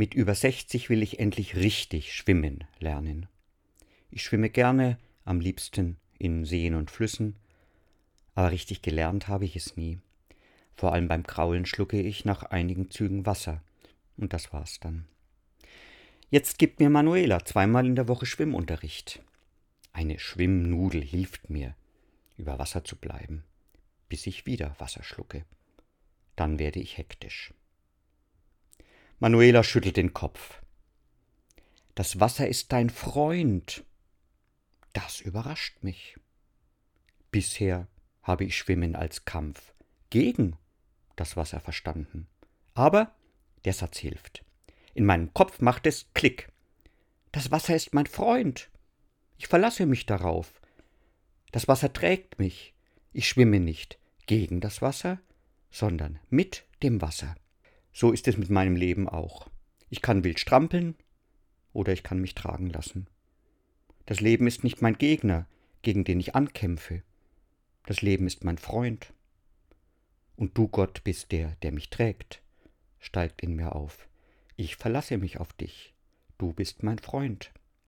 Mit über 60 will ich endlich richtig schwimmen lernen. Ich schwimme gerne, am liebsten in Seen und Flüssen, aber richtig gelernt habe ich es nie. Vor allem beim Kraulen schlucke ich nach einigen Zügen Wasser, und das war's dann. Jetzt gibt mir Manuela zweimal in der Woche Schwimmunterricht. Eine Schwimmnudel hilft mir, über Wasser zu bleiben, bis ich wieder Wasser schlucke. Dann werde ich hektisch. Manuela schüttelt den Kopf. Das Wasser ist dein Freund. Das überrascht mich. Bisher habe ich Schwimmen als Kampf gegen das Wasser verstanden. Aber der Satz hilft. In meinem Kopf macht es Klick. Das Wasser ist mein Freund. Ich verlasse mich darauf. Das Wasser trägt mich. Ich schwimme nicht gegen das Wasser, sondern mit dem Wasser. So ist es mit meinem Leben auch. Ich kann wild strampeln oder ich kann mich tragen lassen. Das Leben ist nicht mein Gegner, gegen den ich ankämpfe. Das Leben ist mein Freund. Und du, Gott, bist der, der mich trägt, steigt in mir auf. Ich verlasse mich auf dich. Du bist mein Freund.